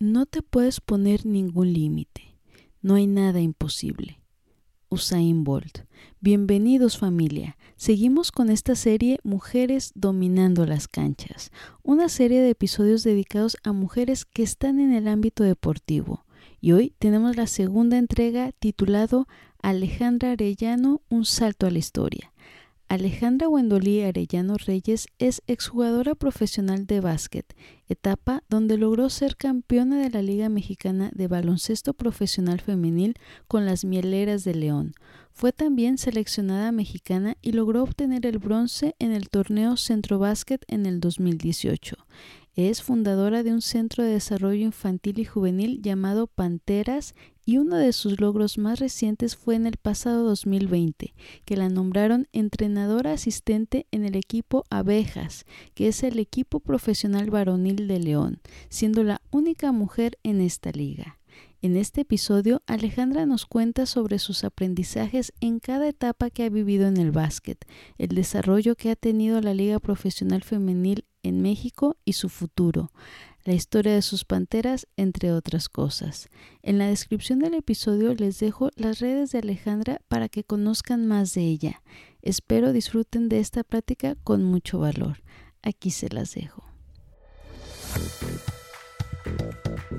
No te puedes poner ningún límite. No hay nada imposible. Usain Bolt. Bienvenidos familia. Seguimos con esta serie Mujeres dominando las canchas, una serie de episodios dedicados a mujeres que están en el ámbito deportivo. Y hoy tenemos la segunda entrega titulado Alejandra Arellano, un salto a la historia. Alejandra Wendolí Arellano Reyes es exjugadora profesional de básquet, etapa donde logró ser campeona de la Liga Mexicana de Baloncesto Profesional Femenil con las Mieleras de León. Fue también seleccionada mexicana y logró obtener el bronce en el torneo Centro Básquet en el 2018. Es fundadora de un centro de desarrollo infantil y juvenil llamado Panteras y uno de sus logros más recientes fue en el pasado 2020, que la nombraron entrenadora asistente en el equipo Abejas, que es el equipo profesional varonil de León, siendo la única mujer en esta liga. En este episodio, Alejandra nos cuenta sobre sus aprendizajes en cada etapa que ha vivido en el básquet, el desarrollo que ha tenido la Liga Profesional Femenil en México y su futuro la historia de sus panteras, entre otras cosas. En la descripción del episodio les dejo las redes de Alejandra para que conozcan más de ella. Espero disfruten de esta plática con mucho valor. Aquí se las dejo.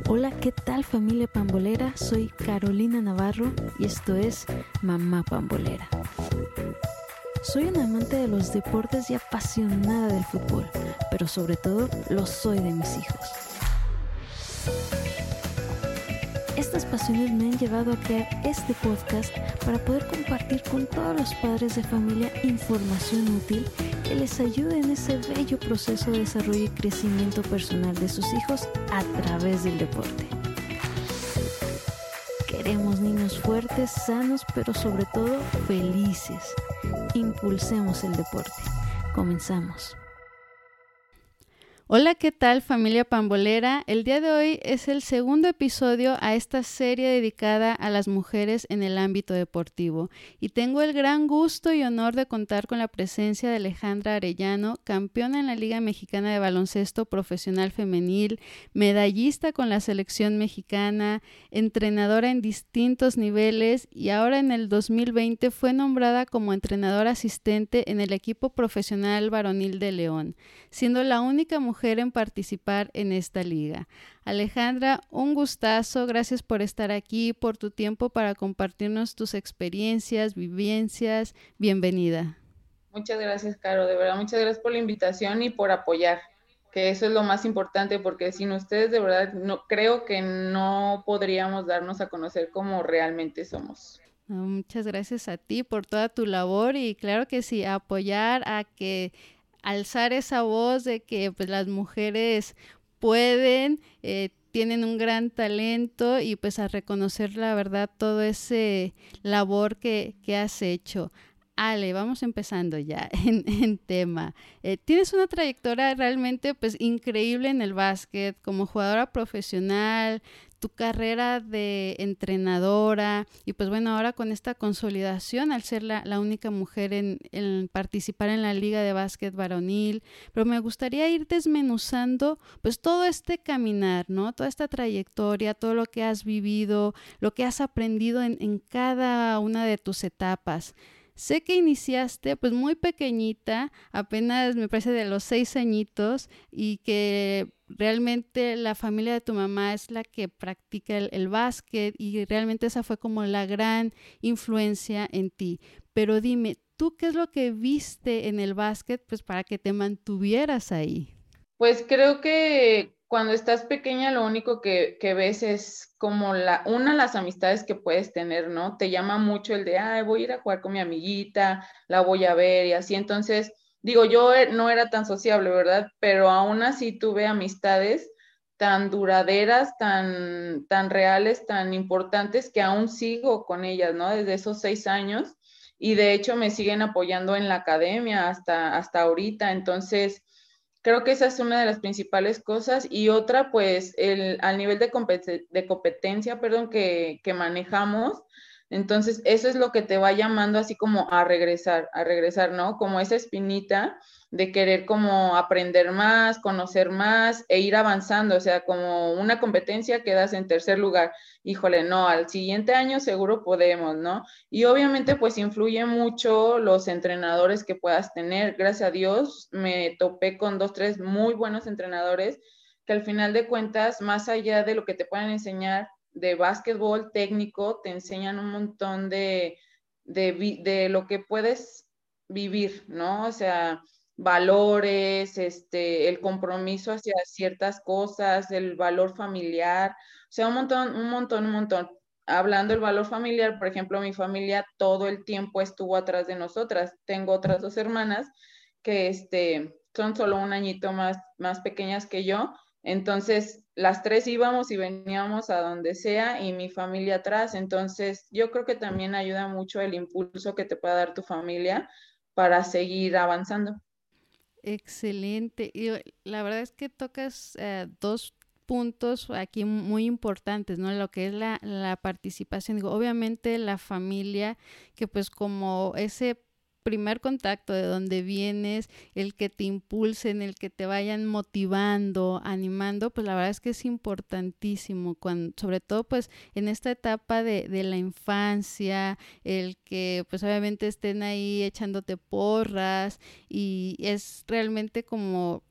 Hola, ¿qué tal familia pambolera? Soy Carolina Navarro y esto es Mamá Pambolera. Soy una amante de los deportes y apasionada del fútbol, pero sobre todo lo soy de mis hijos. Estas pasiones me han llevado a crear este podcast para poder compartir con todos los padres de familia información útil que les ayude en ese bello proceso de desarrollo y crecimiento personal de sus hijos a través del deporte. Fuertes, sanos, pero sobre todo felices. Impulsemos el deporte. Comenzamos. Hola, ¿qué tal familia pambolera? El día de hoy es el segundo episodio a esta serie dedicada a las mujeres en el ámbito deportivo y tengo el gran gusto y honor de contar con la presencia de Alejandra Arellano, campeona en la Liga Mexicana de Baloncesto Profesional Femenil, medallista con la selección mexicana, entrenadora en distintos niveles y ahora en el 2020 fue nombrada como entrenadora asistente en el equipo profesional varonil de León, siendo la única mujer en participar en esta liga. Alejandra, un gustazo, gracias por estar aquí, por tu tiempo para compartirnos tus experiencias, vivencias. Bienvenida. Muchas gracias, Caro, de verdad, muchas gracias por la invitación y por apoyar, que eso es lo más importante, porque sin ustedes, de verdad, no creo que no podríamos darnos a conocer como realmente somos. Muchas gracias a ti por toda tu labor y claro que sí, apoyar a que alzar esa voz de que pues, las mujeres pueden, eh, tienen un gran talento y pues a reconocer la verdad todo ese labor que, que has hecho. Ale, vamos empezando ya en, tema. Eh, tienes una trayectoria realmente pues increíble en el básquet como jugadora profesional, tu carrera de entrenadora y pues bueno, ahora con esta consolidación al ser la, única mujer en, participar en la liga de básquet varonil, pero me gustaría ir desmenuzando pues todo este caminar, ¿no? Toda esta trayectoria, todo lo que has vivido, lo que has aprendido en, en cada una de tus etapas. Sé que iniciaste pues muy pequeñita, apenas me parece de los seis añitos y que realmente la familia de tu mamá es la que practica el, básquet y realmente esa fue como la gran influencia en ti. Pero dime, ¿tú qué es lo que viste en el básquet pues para que te mantuvieras ahí? Pues creo que cuando estás pequeña lo único que, ves es como la, una, las amistades que puedes tener, ¿no? Te llama mucho el de, ay, voy a ir a jugar con mi amiguita, la voy a ver y así. Entonces, digo, yo e, no era tan sociable, ¿verdad? Pero aún así tuve amistades tan duraderas, tan, tan reales, tan importantes que aún sigo con ellas, ¿no? Desde esos seis años y de hecho me siguen apoyando en la academia hasta, hasta ahorita. Entonces, Creo que esa es una de las principales cosas. Y otra, pues, el, al nivel de, de competencia, perdón, que, que, manejamos. Entonces, eso es lo que te va llamando así como a regresar, a regresar, ¿no? Como esa espinita de querer como aprender más, conocer más e ir avanzando, o sea, como una competencia quedas en tercer lugar, híjole, no, al siguiente año seguro podemos, ¿no? Y obviamente pues influye mucho los entrenadores que puedas tener, gracias a Dios me topé con dos, tres muy buenos entrenadores que al final de cuentas, más allá de lo que te puedan enseñar de básquetbol técnico, te enseñan un montón de, de, de lo que puedes vivir, ¿no? O sea, valores, este, el compromiso hacia ciertas cosas, el valor familiar, o sea, un montón, un montón, un montón. Hablando del valor familiar, por ejemplo, mi familia todo el tiempo estuvo atrás de nosotras. Tengo otras dos hermanas que este, son solo un añito más, más pequeñas que yo. Entonces, las tres íbamos y veníamos a donde sea y mi familia atrás. Entonces, yo creo que también ayuda mucho el impulso que te pueda dar tu familia para seguir avanzando. Excelente. Y eh, la verdad es que tocas eh, dos puntos aquí muy importantes, ¿no? Lo que es la, la participación. Digo, obviamente la familia, que pues como ese primer contacto de donde vienes, el que te impulsen, el que te vayan motivando, animando, pues la verdad es que es importantísimo, cuando, sobre todo pues en esta etapa de, de la infancia, el que pues obviamente estén ahí echándote porras y es realmente como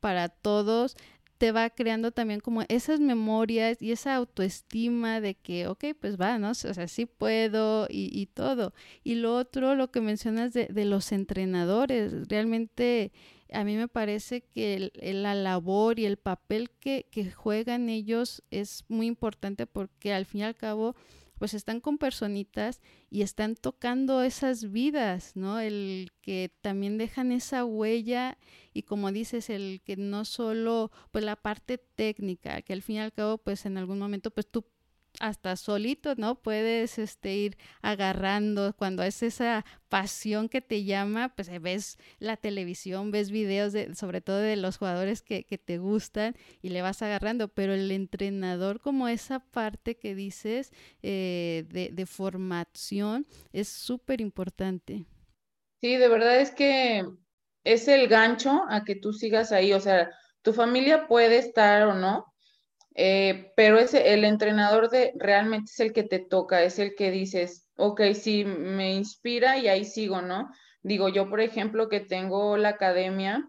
para todos te va creando también como esas memorias y esa autoestima de que, ok, pues va, ¿no? O sea, sí puedo y, todo. Y lo otro, lo que mencionas de, de los entrenadores, realmente a mí me parece que la labor y el papel que, que juegan ellos es muy importante porque al fin y al cabo pues están con personitas y están tocando esas vidas, ¿no? El que también dejan esa huella y como dices, el que no solo pues la parte técnica, que al fin y al cabo pues en algún momento pues tú hasta solito, ¿no? Puedes este, ir agarrando cuando es esa pasión que te llama, pues eh, ves la televisión, ves videos de, sobre todo de los jugadores que, que te gustan y le vas agarrando, pero el entrenador como esa parte que dices eh, de, de formación es súper importante. Sí, de verdad es que es el gancho a que tú sigas ahí, o sea, tu familia puede estar o no, eh, pero ese, el entrenador de, realmente es el que te toca, es el que dices, ok, sí, me inspira y ahí sigo, ¿no? Digo, yo, por ejemplo, que tengo la academia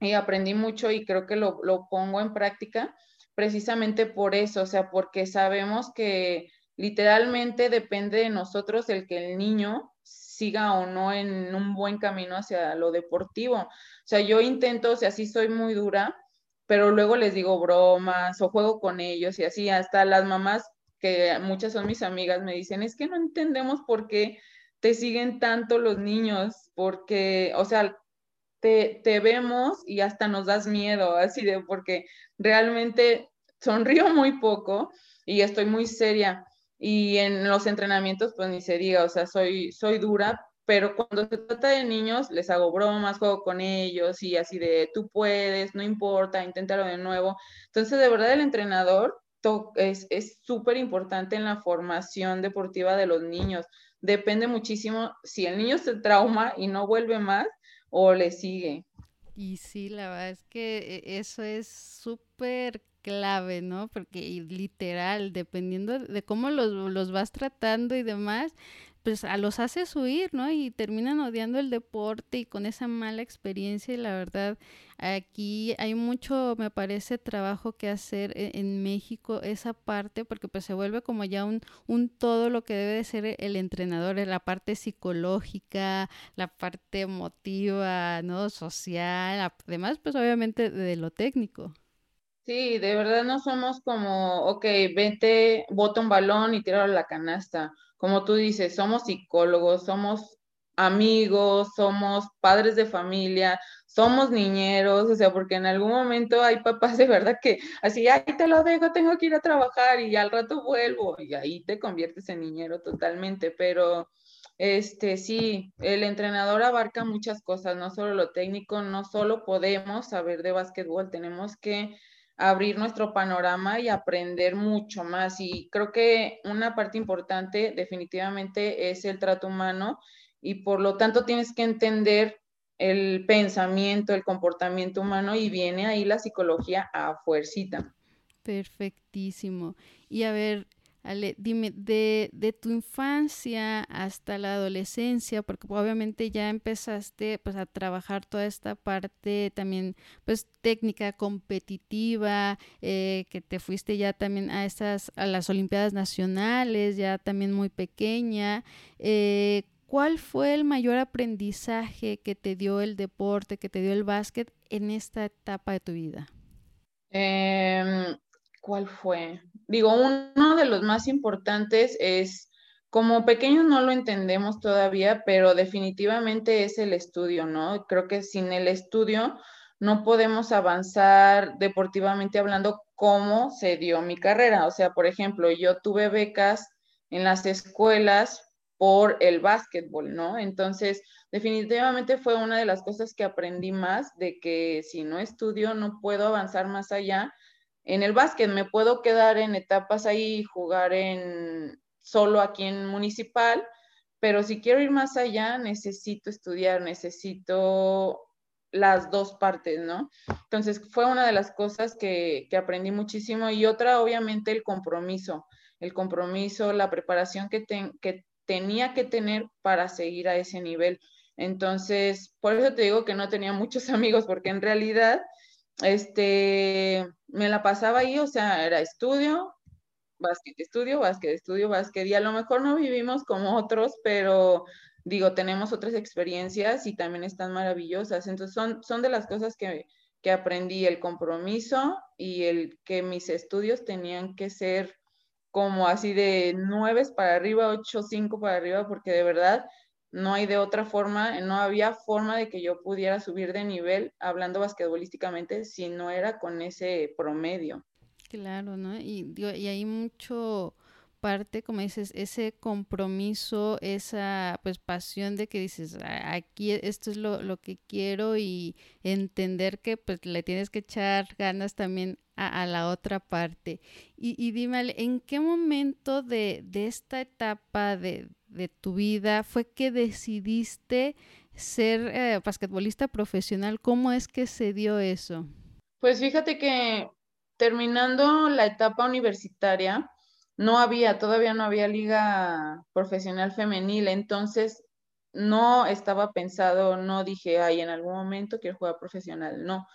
y aprendí mucho y creo que lo, lo pongo en práctica precisamente por eso, o sea, porque sabemos que literalmente depende de nosotros el que el niño siga o no en un buen camino hacia lo deportivo. O sea, yo intento, o sea, sí soy muy dura, pero luego les digo bromas o juego con ellos y así, hasta las mamás, que muchas son mis amigas, me dicen, es que no entendemos por qué te siguen tanto los niños, porque, o sea, te, te vemos y hasta nos das miedo, así de, porque realmente sonrío muy poco y estoy muy seria. Y en los entrenamientos, pues ni se diga, o sea, soy, soy dura, pero cuando se trata de niños, les hago bromas, juego con ellos y así de tú puedes, no importa, inténtalo de nuevo. Entonces, de verdad, el entrenador es súper importante en la formación deportiva de los niños. Depende muchísimo si el niño se trauma y no vuelve más o le sigue. Y sí, la verdad es que e, eso es súper clave, ¿no? Porque literal, dependiendo de cómo los, los vas tratando y demás, pues a los haces huir, ¿no? Y terminan odiando el deporte y con esa mala experiencia y la verdad aquí hay mucho, me parece, trabajo que hacer e-, en, México, esa parte, porque pues se vuelve como ya un, un todo lo que debe de ser el entrenador, la parte psicológica, la parte emotiva, ¿no? Social, además pues obviamente de lo técnico. Sí, de verdad no somos como, ok, vente, bota un balón y tíralo a la canasta como tú dices, somos psicólogos, somos amigos, somos padres de familia, somos niñeros, o sea, porque en algún momento hay papás de verdad que así, ay, te lo dejo, tengo que ir a trabajar y al rato vuelvo y ahí te conviertes en niñero totalmente, pero este sí, el entrenador abarca muchas cosas, no solo lo técnico, no solo podemos saber de básquetbol, tenemos que abrir nuestro panorama y aprender mucho más. Y creo que una parte importante definitivamente es el trato humano y por lo tanto tienes que entender el pensamiento, el comportamiento humano y viene ahí la psicología a fuercita. Perfectísimo. Y a ver, Ale, dime, de, de, tu infancia hasta la adolescencia, porque obviamente ya empezaste pues a trabajar toda esta parte también pues técnica, competitiva, eh, que te fuiste ya también a estas, a las Olimpiadas Nacionales, ya también muy pequeña. Eh, ¿Cuál fue el mayor aprendizaje que te dio el deporte, que te dio el básquet en esta etapa de tu vida? Em, ¿Cuál fue? Digo, uno de los más importantes es, como pequeños no lo entendemos todavía, pero definitivamente es el estudio, ¿no? Creo que sin el estudio no podemos avanzar deportivamente hablando cómo se dio mi carrera. O sea, por ejemplo, yo tuve becas en las escuelas por el básquetbol, ¿no? Entonces, definitivamente fue una de las cosas que aprendí más de que si no estudio no puedo avanzar más allá. En el básquet me puedo quedar en etapas ahí, jugar en solo aquí en municipal, pero si quiero ir más allá necesito estudiar, necesito las dos partes, ¿no? Entonces fue una de las cosas que, que aprendí muchísimo y otra obviamente el compromiso, el compromiso, la preparación que, que tenía que tener para seguir a ese nivel. Entonces, por eso te digo que no tenía muchos amigos, porque en realidad, este, me la pasaba ahí, o sea, era estudio, básquet, estudio, básquet, estudio, básquet, y a lo mejor no vivimos como otros, pero digo, tenemos otras experiencias y también están maravillosas. Entonces, son, son de las cosas que, que aprendí, el compromiso y el que mis estudios tenían que ser como así de nueve para arriba, ocho, cinco para arriba, porque de verdad no hay de otra forma, no había forma de que yo pudiera subir de nivel hablando basquetbolísticamente si no era con ese promedio. Claro, ¿no? Y, y hay mucho parte, como dices, ese compromiso, esa pues pasión de que dices, aquí esto es lo, lo que quiero y entender que pues le tienes que echar ganas también a, la otra parte. Y, y, dime, ¿en qué momento de, de esta etapa de, de, tu vida fue que decidiste ser eh, basquetbolista profesional? ¿Cómo es que se dio eso? Pues fíjate que terminando la etapa universitaria, no había, todavía no había liga profesional femenil, entonces no estaba pensado, no dije, ay, en algún momento quiero jugar profesional, no.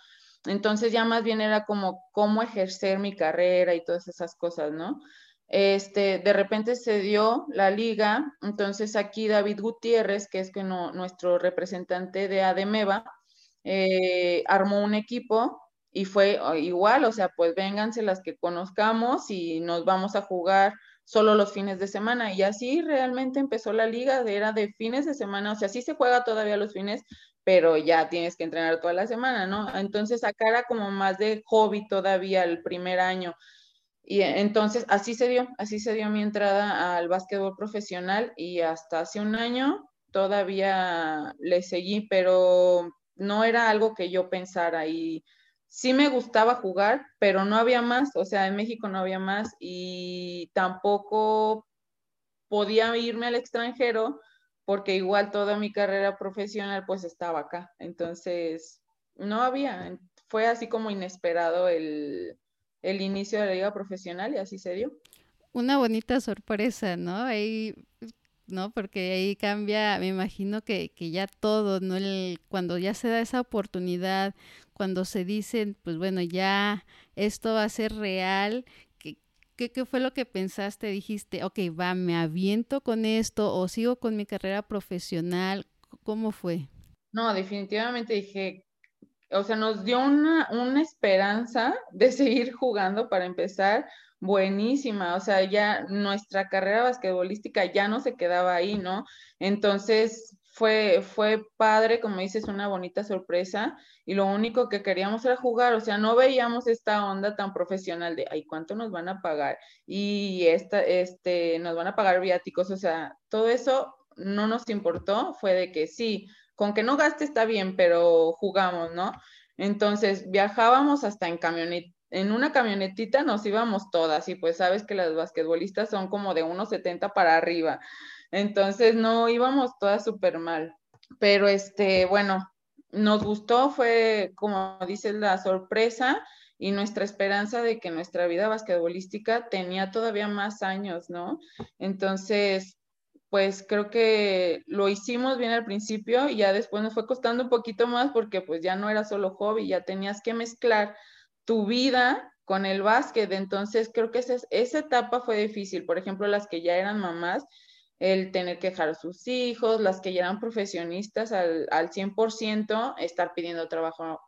Entonces ya más bien era como cómo ejercer mi carrera y todas esas cosas, ¿no? Este, de repente se dio la liga, entonces aquí David Gutiérrez, que es que nuestro representante de ADEMEVA, eh, armó un equipo y fue ah, igual, o sea, pues vénganse las que conozcamos y nos vamos a jugar solo los fines de semana. Y así realmente empezó la liga, era de fines de semana, o sea, sí se juega todavía los fines, pero ya tienes que entrenar toda la semana, ¿no? Entonces acá era como más de hobby todavía el primer año. Y entonces así se dio, así se dio mi entrada al básquetbol profesional y hasta hace un año todavía le seguí, pero no era algo que yo pensara y sí me gustaba jugar, pero no había más, o sea, en México no había más y tampoco podía irme al extranjero porque igual toda mi carrera profesional pues estaba acá. Entonces, no había, fue así como inesperado el, inicio de la liga profesional y así se dio. Una bonita sorpresa, ¿no? Ahí, ¿no? Porque ahí cambia, me imagino que, que ya todo, ¿no? El, cuando ya se da esa oportunidad, cuando se dicen, pues bueno, ya esto va a ser real, ¿Qué, fue lo que pensaste? Dijiste, ok, va, me aviento con esto o sigo con mi carrera profesional. ¿Cómo fue? No, definitivamente dije, o sea, nos dio una, una esperanza de seguir jugando para empezar buenísima, o sea, ya nuestra carrera basquetbolística ya no se quedaba ahí, ¿no? Entonces fue, fue padre, como dices, una bonita sorpresa y lo único que queríamos era jugar, o sea, no veíamos esta onda tan profesional de, ay, ¿cuánto nos van a pagar? Y esta, este, nos van a pagar viáticos, o sea, todo eso no nos importó, fue de que sí, con que no gaste está bien, pero jugamos, ¿no? Entonces viajábamos hasta en camioneta, en una camionetita nos íbamos todas y pues sabes que las basquetbolistas son como de 1,70 para arriba. Entonces no íbamos todas súper mal. Pero este, bueno, nos gustó, fue como dices, la sorpresa y nuestra esperanza de que nuestra vida basquetbolística tenía todavía más años, ¿no? Entonces, pues creo que lo hicimos bien al principio y ya después nos fue costando un poquito más porque pues ya no era solo hobby, ya tenías que mezclar tu vida con el básquet. Entonces creo que esa, esa etapa fue difícil. Por ejemplo, las que ya eran mamás, el tener que dejar a sus hijos, las que ya eran profesionistas al, al 100%, estar pidiendo trabajo,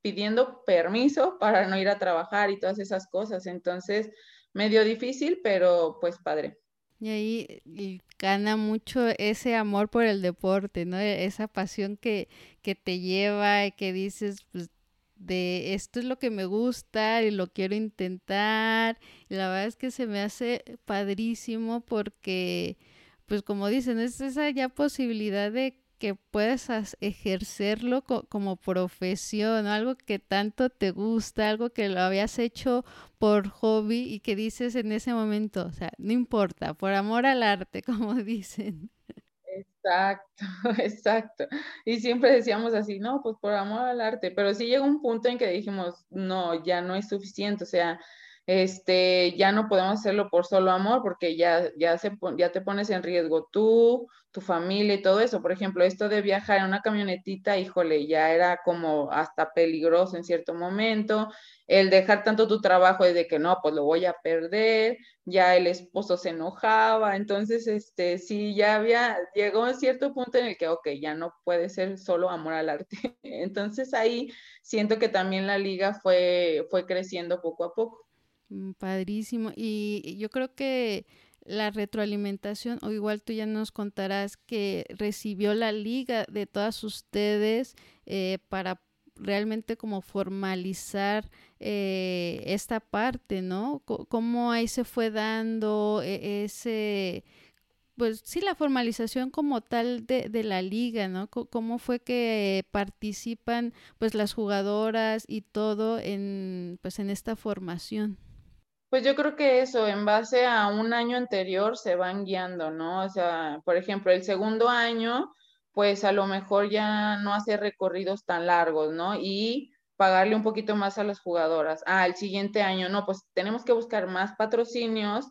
pidiendo permiso para no ir a trabajar y todas esas cosas. Entonces, medio difícil, pero pues padre. Y ahí gana mucho ese amor por el deporte, ¿no? E, esa pasión que, que te lleva y que dices, pues, de esto es lo que me gusta y lo quiero intentar. La verdad es que se me hace padrísimo porque, pues como dicen, es esa ya posibilidad de que puedes ejercerlo como profesión, algo que tanto te gusta, algo que lo habías hecho por hobby y que dices en ese momento, o sea, no importa, por amor al arte, como dicen. Exacto, exacto. Y siempre decíamos así, no, pues por amor al arte, pero sí llegó un punto en que dijimos, no, ya no es suficiente, o sea, este, ya no podemos hacerlo por solo amor porque ya, ya, se, ya te pones en riesgo tú, tu familia y todo eso. Por ejemplo, esto de viajar en una camionetita, híjole, ya era como hasta peligroso en cierto momento. El dejar tanto tu trabajo de que no, pues lo voy a perder, ya el esposo se enojaba. Entonces, este, sí, ya había, llegó a cierto punto en el que, ok, ya no puede ser solo amor al arte. Entonces ahí siento que también la liga fue, fue creciendo poco a poco. Mm, padrísimo. Y yo creo que la retroalimentación, o igual tú ya nos contarás que recibió la liga de todas ustedes eh, para realmente como formalizar eh, esta parte, ¿no? cómo ahí se fue dando e, ese, pues sí, la formalización como tal de, de la liga, ¿no? cómo fue que participan pues las jugadoras y todo en, pues en esta formación. Pues yo creo que eso, en base a un año anterior, se van guiando, ¿no? O sea, por ejemplo, el segundo año, pues a lo mejor ya no hace recorridos tan largos, ¿no? Y pagarle un poquito más a las jugadoras. Ah, el siguiente año, no, pues tenemos que buscar más patrocinios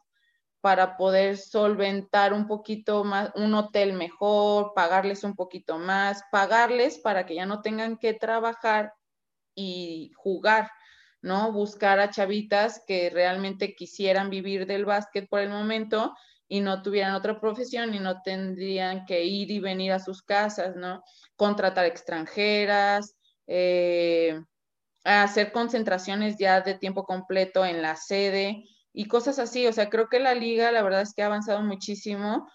para poder solventar un poquito más, un hotel mejor, pagarles un poquito más, pagarles para que ya no tengan que trabajar y jugar ¿no? Buscar a chavitas que realmente quisieran vivir del básquet por el momento y no tuvieran otra profesión y no tendrían que ir y venir a sus casas, ¿no? Contratar extranjeras, eh, hacer concentraciones ya de tiempo completo en la sede y cosas así. O sea, creo que la liga, la verdad es que ha avanzado muchísimo.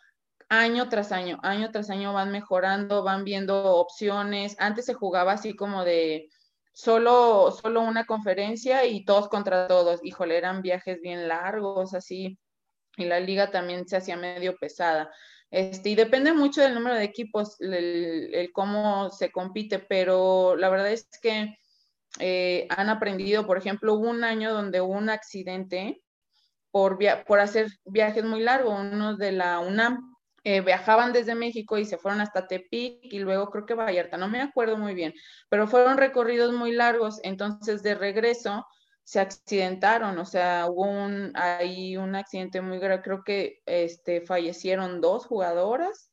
Año tras año, año tras año van mejorando, van viendo opciones. Antes se jugaba así como de, solo, solo una conferencia y todos contra todos. Híjole, eran viajes bien largos, así, y la liga también se hacía medio pesada. Este, y depende mucho del número de equipos, el, cómo se compite, pero la verdad es que eh, han aprendido, por ejemplo, un año donde hubo un accidente por, por hacer viajes muy largos, uno de la UNAM, eh, viajaban desde México y se fueron hasta Tepic y luego creo que Vallarta, no me acuerdo muy bien, pero fueron recorridos muy largos, entonces de regreso se accidentaron, o sea, hubo un, ahí un accidente muy grave, creo que este, fallecieron dos jugadoras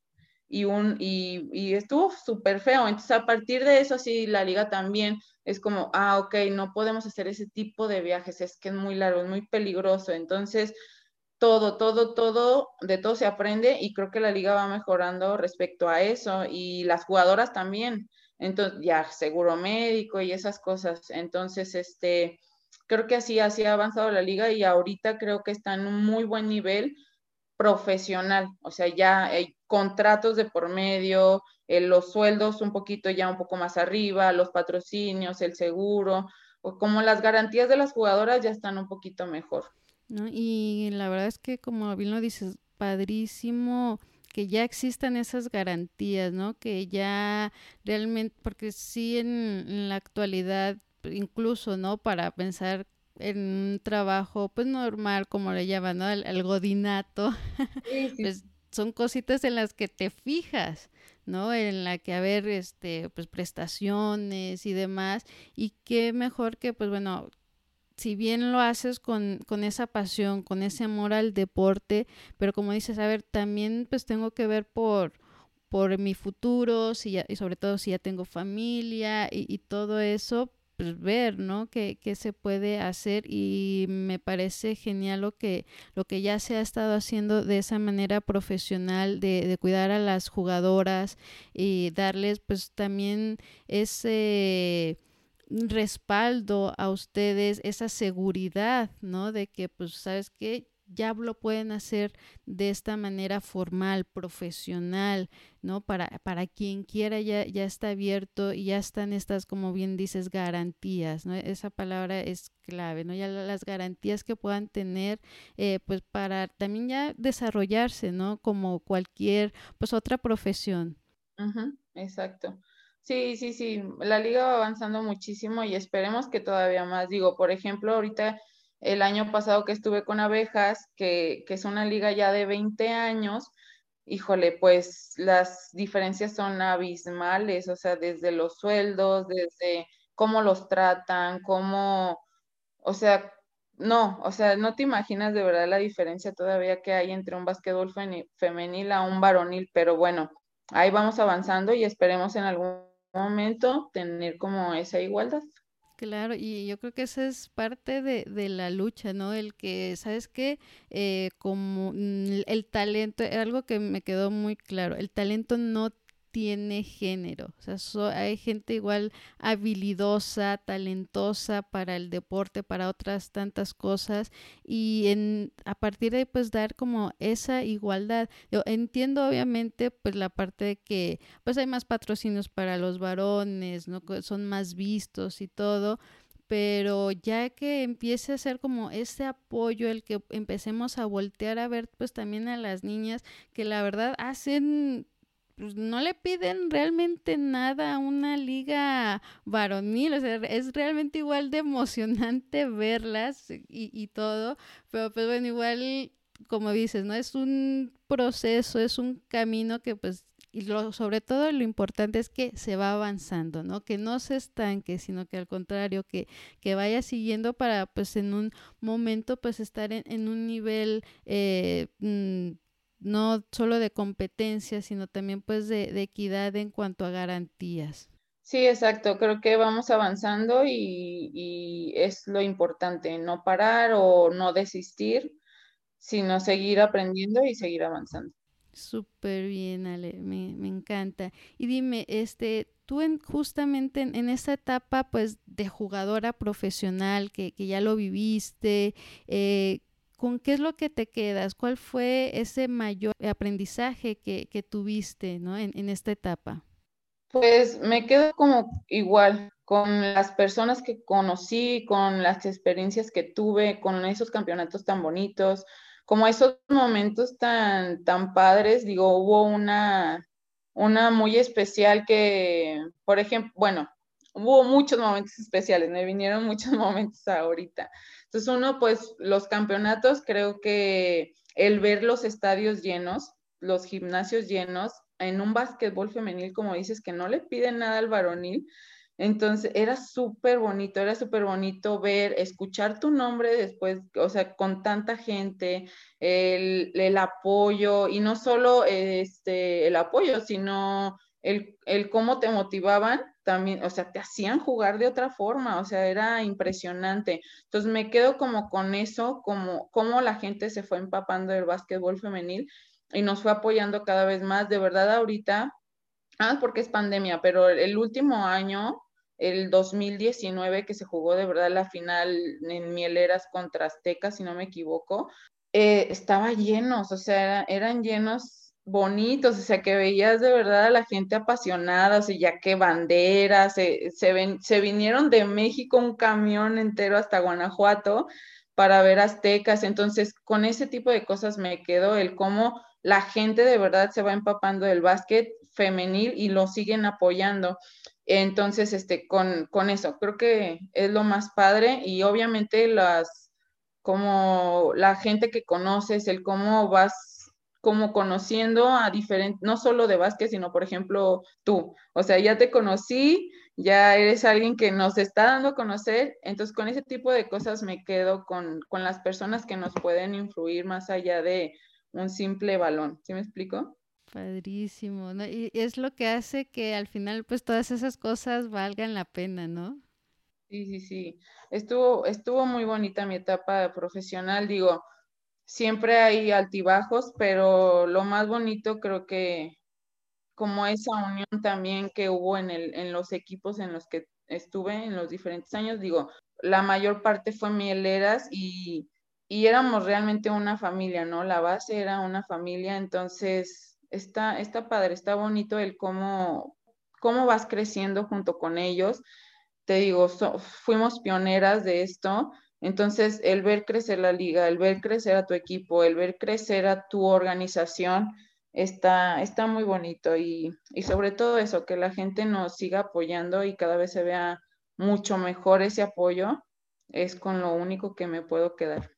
y, un, y, y estuvo súper feo, entonces a partir de eso sí, la liga también es como, ah, ok, no podemos hacer ese tipo de viajes, es que es muy largo, es muy peligroso, entonces todo, todo, todo, de todo se aprende y creo que la liga va mejorando respecto a eso y las jugadoras también. Entonces, ya seguro médico y esas cosas. Entonces, este, creo que así, así ha avanzado la liga y ahorita creo que está en un muy buen nivel profesional. O sea, ya hay contratos de por medio, eh, los sueldos un poquito ya un poco más arriba, los patrocinios, el seguro, o como las garantías de las jugadoras ya están un poquito mejor. ¿No? Y la verdad es que, como bien lo dices, padrísimo que ya existan esas garantías, ¿no? Que ya realmente, porque sí en, la actualidad, incluso, ¿no? Para pensar en un trabajo, pues normal, como le llaman, ¿no? El, godinato, pues son cositas en las que te fijas, ¿no? En la que haber este, pues, prestaciones y demás. Y qué mejor que, pues bueno, si bien lo haces con, con, esa pasión, con ese amor al deporte, pero como dices, a ver, también pues tengo que ver por, por mi futuro, si y sobre todo si ya tengo familia y, y todo eso, pues, ver, ¿no? ¿Qué, se puede hacer y me parece genial lo que, lo que ya se ha estado haciendo de esa manera profesional de, de cuidar a las jugadoras y darles pues también ese respaldo a ustedes, esa seguridad, ¿no? De que pues, ¿sabes qué? ya lo pueden hacer de esta manera formal, profesional, ¿no? Para, para quien quiera ya, ya está abierto y ya están estas, como bien dices, garantías, ¿no? Esa palabra es clave, ¿no? Ya las garantías que puedan tener, eh, pues para también ya desarrollarse, ¿no? Como cualquier, pues otra profesión. exacto. Sí, sí, sí, la liga va avanzando muchísimo y esperemos que todavía más. Digo, por ejemplo, ahorita el año pasado que estuve con abejas, que, es una liga ya de 20 años, híjole, pues las diferencias son abismales, o sea, desde los sueldos, desde cómo los tratan, cómo, o sea, no, o sea, no te imaginas de verdad la diferencia todavía que hay entre un básquetbol femenil a un varonil, pero bueno, ahí vamos avanzando y esperemos en algún momento tener como esa igualdad. Claro, y yo creo que esa es parte de, de la lucha, ¿no? El que, ¿sabes qué? Eh, como mm, el talento, algo que me quedó muy claro, el talento no tiene género. O sea, hay gente igual habilidosa, talentosa para el deporte, para otras tantas cosas. Y en, a partir de ahí, pues dar como esa igualdad. Yo entiendo obviamente pues la parte de que pues hay más patrocinios para los varones, ¿no? Son más vistos y todo pero ya que empiece a ser como ese apoyo, el que empecemos a voltear a ver pues también a las niñas que la verdad hacen pues, no le piden realmente nada a una liga varonil, o sea, es realmente igual de emocionante verlas y, y todo, pero pues bueno, igual como dices, ¿no? Es un proceso, es un camino que pues y lo, sobre todo lo importante es que se va avanzando, ¿no? Que no se estanque, sino que al contrario, que, que vaya siguiendo para pues en un momento pues estar en, en un nivel eh, mm, no solo de competencia, sino también pues de, equidad en cuanto a garantías. Sí, exacto. Creo que vamos avanzando y, es lo importante, no parar o no desistir, sino seguir aprendiendo y seguir avanzando. Súper bien, Ale, me, encanta. Y dime, este, tú en, justamente en, en, esa etapa, pues, de jugadora profesional, que, que ya lo viviste, eh, ¿con qué es lo que te quedas? ¿Cuál fue ese mayor aprendizaje que, tuviste en, esta etapa? Pues me quedo como igual con las personas que conocí, con las experiencias que tuve, con esos campeonatos tan bonitos, como esos momentos tan, tan padres. Digo, hubo una, una muy especial que, por ejemplo, bueno, hubo muchos momentos especiales, me vinieron muchos momentos ahorita. Entonces uno, pues los campeonatos, creo que el ver los estadios llenos, los gimnasios llenos, en un básquetbol femenil, como dices, que no le piden nada al varonil, entonces era súper bonito, era súper bonito ver, escuchar tu nombre después, o sea, con tanta gente, el, apoyo, y no solo este, el apoyo, sino el, el cómo te motivaban también, o sea, te hacían jugar de otra forma, o sea, era impresionante. Entonces me quedo como con eso, como cómo la gente se fue empapando del básquetbol femenil y nos fue apoyando cada vez más. De verdad, ahorita, ah, porque es pandemia, pero el último año, el 2019, que se jugó de verdad la final en Mieleras contra Azteca, si no me equivoco, eh, estaba llenos, o sea, eran llenos bonitos, o sea, que veías de verdad a la gente apasionada, o sea, ya que banderas, se, se, se vinieron de México un camión entero hasta Guanajuato para ver aztecas, entonces con ese tipo de cosas me quedo el cómo la gente de verdad se va empapando del básquet femenil y lo siguen apoyando. Entonces, este, con, con eso, creo que es lo más padre y obviamente las, como la gente que conoces, el cómo vas como conociendo a diferentes, no solo de básquet, sino por ejemplo tú. O sea, ya te conocí, ya eres alguien que nos está dando a conocer, entonces con ese tipo de cosas me quedo con, con las personas que nos pueden influir más allá de un simple balón. ¿Sí me explico? Padrísimo, ¿no? Y es lo que hace que al final pues todas esas cosas valgan la pena, ¿no? Sí, sí, sí. Estuvo, estuvo muy bonita mi etapa profesional, digo, siempre hay altibajos, pero lo más bonito creo que como esa unión también que hubo en, el, en los equipos en los que estuve en los diferentes años, digo, la mayor parte fue mieleras y, y éramos realmente una familia, ¿no? La base era una familia, entonces está, está padre, está bonito el cómo, cómo vas creciendo junto con ellos te digo, fuimos pioneras de esto. Entonces, el ver crecer la liga, el ver crecer a tu equipo, el ver crecer a tu organización, está, está muy bonito. Y, y sobre todo eso, que la gente nos siga apoyando y cada vez se vea mucho mejor ese apoyo, es con lo único que me puedo quedar.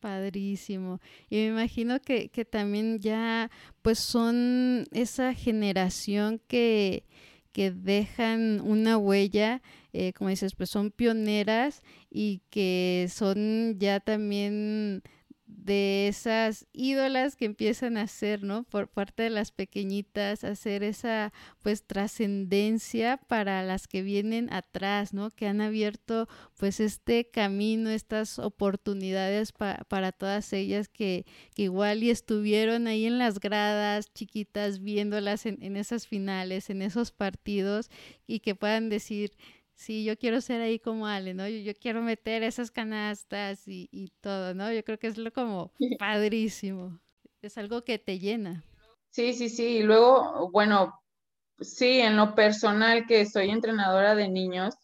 Padrísimo. Y me imagino que, que también ya pues son esa generación que, que dejan una huella eh, como dices, pues son pioneras y que son ya también de esas ídolas que empiezan a hacer, ¿no? Por parte de las pequeñitas, hacer esa pues trascendencia para las que vienen atrás, ¿no? Que han abierto pues este camino, estas oportunidades para todas ellas que, igual y estuvieron ahí en las gradas chiquitas viéndolas en, en esas finales, en esos partidos y que puedan decir, sí, yo quiero ser ahí como Ale, ¿no? Yo, quiero meter esas canastas y, y, todo, ¿no? Yo creo que es lo como padrísimo. Es algo que te llena. Sí, sí, sí. Y luego, bueno, sí, en lo personal que soy entrenadora de niños,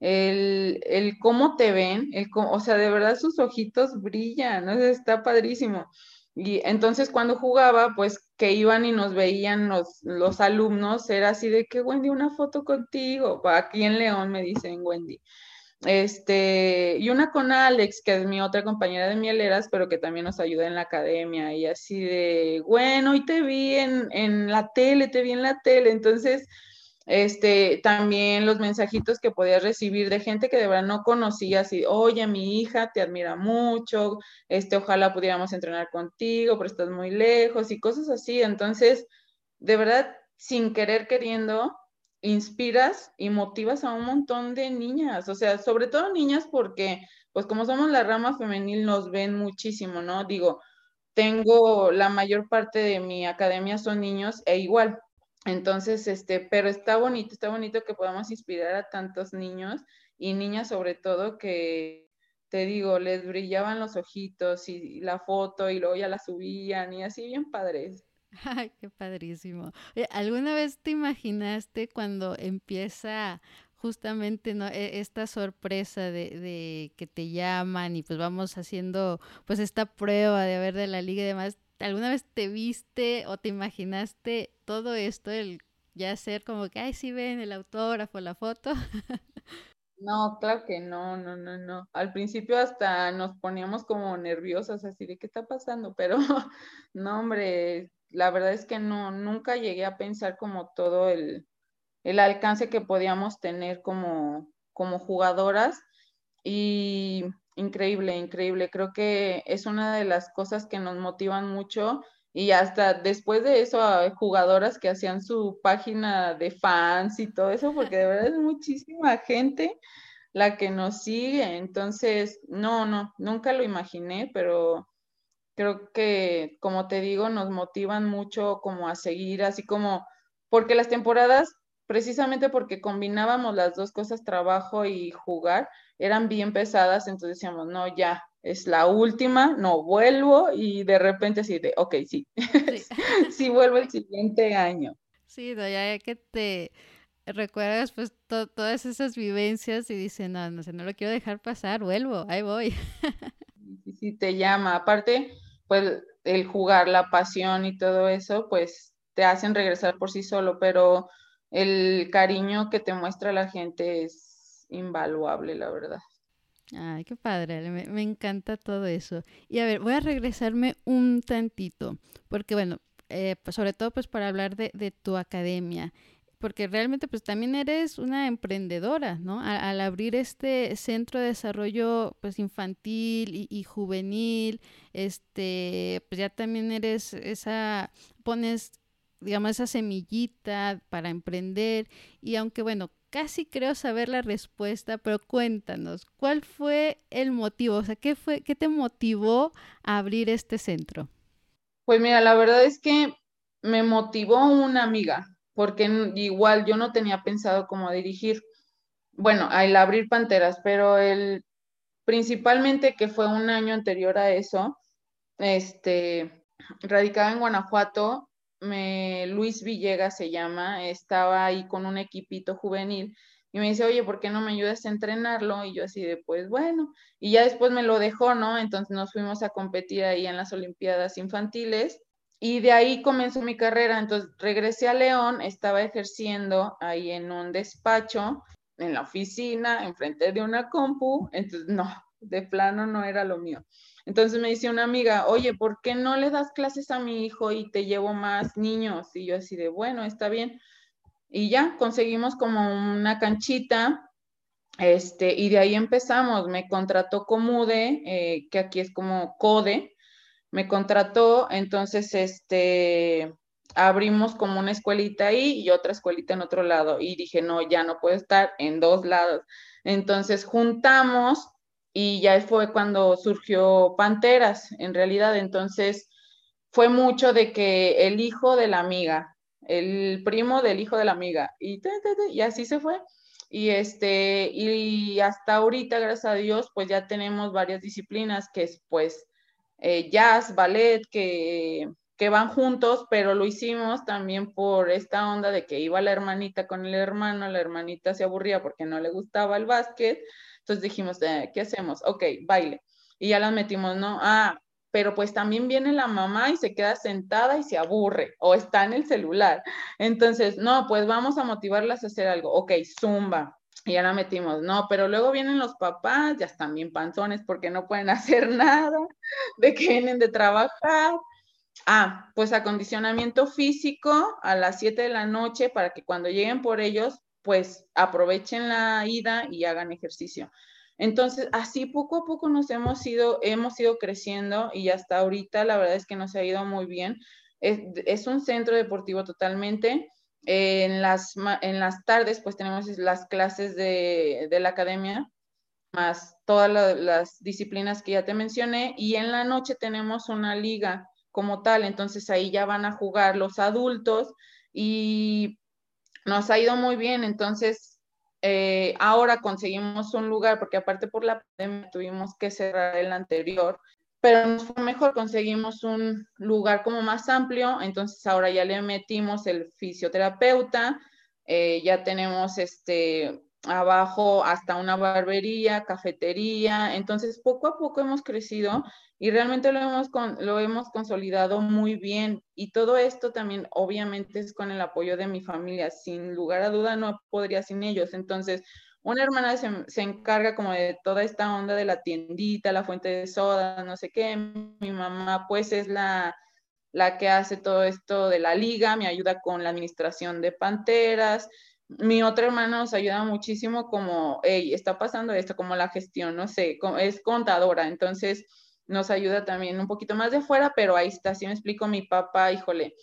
el, el cómo te ven, el, o sea, de verdad sus ojitos brillan, ¿no? Está padrísimo. Y entonces cuando jugaba, pues que iban y nos veían los, los alumnos, era así de que Wendy, una foto contigo. Aquí en León me dicen Wendy. Este, y una con Alex, que es mi otra compañera de mieleras, pero que también nos ayuda en la academia, y así de, bueno, y te vi en, en la tele, te vi en la tele. Entonces, este, también los mensajitos que podías recibir de gente que de verdad no conocías y, oye, mi hija te admira mucho, este, ojalá pudiéramos entrenar contigo, pero estás muy lejos y cosas así. Entonces, de verdad, sin querer queriendo, inspiras y motivas a un montón de niñas, o sea, sobre todo niñas porque, pues como somos la rama femenil, nos ven muchísimo, ¿no? Digo, tengo la mayor parte de mi academia son niños e igual, entonces, este, pero está bonito, está bonito que podamos inspirar a tantos niños y niñas sobre todo que, te digo, les brillaban los ojitos y la foto y luego ya la subían y así bien padres. Ay, qué padrísimo. ¿Alguna vez te imaginaste cuando empieza justamente ¿no? E, esta sorpresa de, de, que te llaman y pues vamos haciendo pues esta prueba de ver de la liga y demás? ¿Alguna vez te viste o te imaginaste todo esto, el ya ser como que, ay, sí ven el autógrafo, la foto? No, claro que no, no, no, no. Al principio hasta nos poníamos como nerviosas, así de qué está pasando, pero no, hombre, la verdad es que no, nunca llegué a pensar como todo el, el alcance que podíamos tener como, como jugadoras y increíble, increíble. Creo que es una de las cosas que nos motivan mucho y hasta después de eso jugadoras que hacían su página de fans y todo eso, porque de verdad es muchísima gente la que nos sigue. Entonces, no, no, nunca lo imaginé, pero creo que, como te digo, nos motivan mucho como a seguir, así como, porque las temporadas, precisamente porque combinábamos las dos cosas, trabajo y jugar, eran bien pesadas, entonces decíamos, no, ya, es la última, no vuelvo y de repente así de, ok, sí, sí, vuelvo el siguiente año. Sí, ya que te recuerdas pues todas esas vivencias y dices, no, no sé, no lo quiero dejar pasar, vuelvo, ahí voy. Sí, sí, te llama. Aparte, pues el jugar, la pasión y todo eso, pues te hacen regresar por sí solo, pero el cariño que te muestra la gente es invaluable, la verdad. Ay, qué padre, me, encanta todo eso. Y a ver, voy a regresarme un tantito, porque bueno, eh, pues sobre todo pues para hablar de, tu academia, porque realmente pues también eres una emprendedora, ¿no? Al, abrir este centro de desarrollo pues infantil y, juvenil, este, pues ya también eres esa, pones digamos esa semillita para emprender y aunque bueno, casi creo saber la respuesta, pero cuéntanos, ¿cuál fue el motivo? O sea, ¿qué fue, qué te motivó a abrir este centro? Pues mira, la verdad es que me motivó una amiga, porque igual yo no tenía pensado cómo dirigir, bueno, al abrir Panteras, pero el principalmente que fue un año anterior a eso, este, radicaba en Guanajuato, me, Luis Villegas se llama, estaba ahí con un equipito juvenil y me dice, oye, ¿por qué no me ayudas a entrenarlo? Y yo así de, pues bueno, y ya después me lo dejó, ¿no? Entonces nos fuimos a competir ahí en las Olimpiadas Infantiles y de ahí comenzó mi carrera. Entonces regresé a León, estaba ejerciendo ahí en un despacho, en la oficina, enfrente de una compu, entonces no, de plano no era lo mío. Entonces me dice una amiga, oye, ¿por qué no le das clases a mi hijo y te llevo más niños? Y yo así de, bueno, está bien. Y ya conseguimos como una canchita, este, y de ahí empezamos. Me contrató Comude, eh, que aquí es como Code, me contrató, entonces, este, abrimos como una escuelita ahí y otra escuelita en otro lado. Y dije, no, ya no puedo estar en dos lados. Entonces juntamos y ya fue cuando surgió Panteras, en realidad. Entonces fue mucho de que el hijo de la amiga, el primo del hijo de la amiga, y, y así se fue. Y este, y hasta ahorita, gracias a Dios, pues ya tenemos varias disciplinas que es pues eh, jazz, ballet, que, que van juntos, pero lo hicimos también por esta onda de que iba la hermanita con el hermano, la hermanita se aburría porque no le gustaba el básquet, entonces dijimos, eh, ¿qué hacemos? Ok, baile. Y ya las metimos, ¿no? Ah, pero pues también viene la mamá y se queda sentada y se aburre o está en el celular. Entonces, no, pues vamos a motivarlas a hacer algo. Ok, zumba. Y ya la metimos, no, pero luego vienen los papás, ya están bien panzones porque no pueden hacer nada, de que vienen de trabajar. Ah, pues acondicionamiento físico a las 7 de la noche para que cuando lleguen por ellos pues aprovechen la ida y hagan ejercicio. Entonces, así poco a poco nos hemos ido, hemos ido creciendo y hasta ahorita la verdad es que nos ha ido muy bien. Es, un centro deportivo totalmente. en, las, en las tardes, pues tenemos las clases de, de la academia, más todas las disciplinas que ya te mencioné, y en la noche tenemos una liga como tal, entonces ahí ya van a jugar los adultos y nos ha ido muy bien, entonces eh, ahora conseguimos un lugar, porque aparte por la pandemia tuvimos que cerrar el anterior, pero nos fue mejor, conseguimos un lugar como más amplio, entonces ahora ya le metimos el fisioterapeuta, eh, ya tenemos este abajo hasta una barbería, cafetería, entonces poco a poco hemos crecido y realmente lo hemos, lo hemos consolidado muy bien. Y todo esto también obviamente es con el apoyo de mi familia. Sin lugar a duda no podría sin ellos. Entonces, una hermana se, encarga como de toda esta onda de la tiendita, la fuente de soda, no sé qué. Mi mamá pues es la, la que hace todo esto de la liga, me ayuda con la administración de Panteras. Mi otra hermana nos ayuda muchísimo como, hey, está pasando esto, como la gestión, no sé, es contadora. Entonces, nos ayuda también un poquito más de afuera, pero ahí está, si me explico, mi papá, híjole,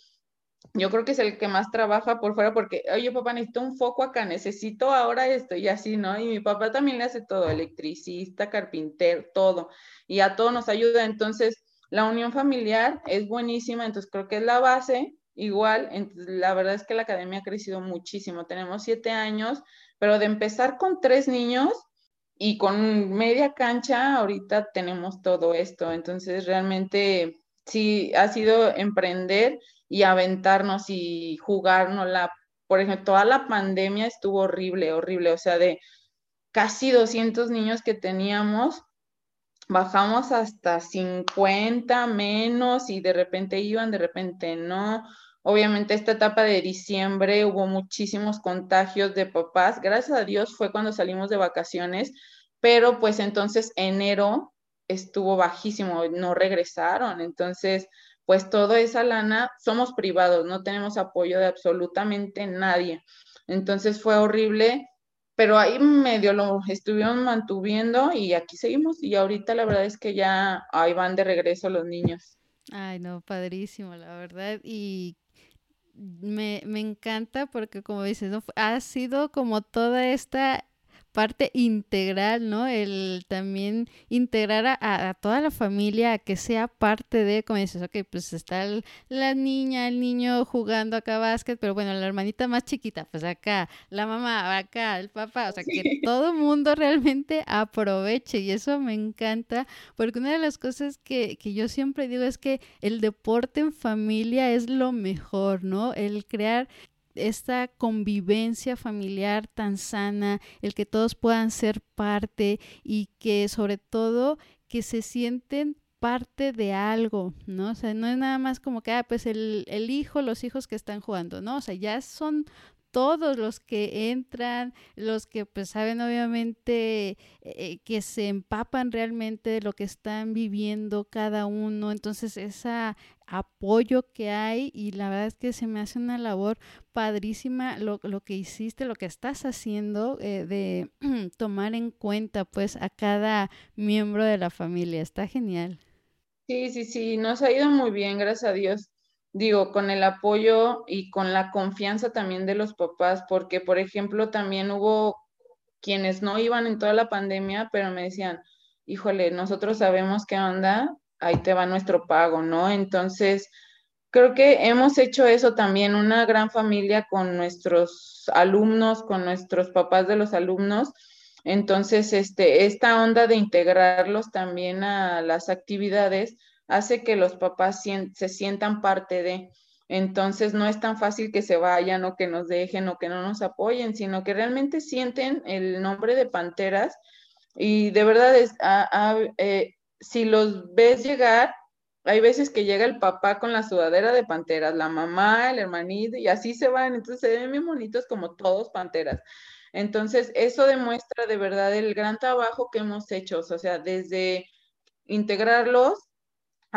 yo creo que es el que más trabaja por fuera porque, oye, papá, necesito un foco acá, necesito ahora esto y así, ¿no? Y mi papá también le hace todo, electricista, carpintero, todo, y a todo nos ayuda. Entonces, la unión familiar es buenísima, entonces creo que es la base. Igual, la verdad es que la academia ha crecido muchísimo. Tenemos siete años, pero de empezar con tres niños, y con media cancha ahorita tenemos todo esto. Entonces, realmente sí ha sido emprender y aventarnos y jugarnos la, por ejemplo, toda la pandemia estuvo horrible, horrible, o sea, de casi 200 niños que teníamos, bajamos hasta 50 menos y de repente iban, de repente no. Obviamente esta etapa de diciembre hubo muchísimos contagios de papás. Gracias a Dios fue cuando salimos de vacaciones, pero pues entonces enero estuvo bajísimo, no regresaron. Entonces pues toda esa lana somos privados, no tenemos apoyo de absolutamente nadie. Entonces fue horrible, pero ahí medio lo estuvieron mantuviendo y aquí seguimos y ahorita la verdad es que ya ahí van de regreso los niños. Ay, no, padrísimo, la verdad. Y me, me encanta porque como dices, ¿no? ha sido como toda esta parte integral, ¿no? El también integrar a, toda la familia, a que sea parte de, como dices, ok, pues está la niña, el niño jugando acá básquet, pero bueno, la hermanita más chiquita, pues acá, la mamá, acá, el papá, o sea, que todo mundo realmente aproveche y eso me encanta, porque una de las cosas que, que yo siempre digo es que el deporte en familia es lo mejor, ¿no? El crear esta convivencia familiar tan sana, el que todos puedan ser parte y que sobre todo que se sienten parte de algo, ¿no? O sea, no es nada más como que, ah, pues el, el hijo, los hijos que están jugando, ¿no? O sea, ya son todos los que entran, los que pues saben obviamente eh, que se empapan realmente de lo que están viviendo cada uno, entonces ese apoyo que hay y la verdad es que se me hace una labor padrísima lo, lo que hiciste, lo que estás haciendo eh, de tomar en cuenta pues a cada miembro de la familia, está genial. Sí, sí, sí, nos ha ido muy bien, gracias a Dios digo, con el apoyo y con la confianza también de los papás, porque, por ejemplo, también hubo quienes no iban en toda la pandemia, pero me decían, híjole, nosotros sabemos qué onda, ahí te va nuestro pago, ¿no? Entonces, creo que hemos hecho eso también, una gran familia con nuestros alumnos, con nuestros papás de los alumnos. Entonces, este, esta onda de integrarlos también a las actividades, hace que los papás se sientan parte de. Entonces no es tan fácil que se vayan o que nos dejen o que no nos apoyen, sino que realmente sienten el nombre de Panteras y de verdad es, eh, si los ves llegar, hay veces que llega el papá con la sudadera de Panteras, la mamá, el hermanito y así se van, entonces se ven bien bonitos como todos Panteras. Entonces eso demuestra de verdad el gran trabajo que hemos hecho, o sea, desde integrarlos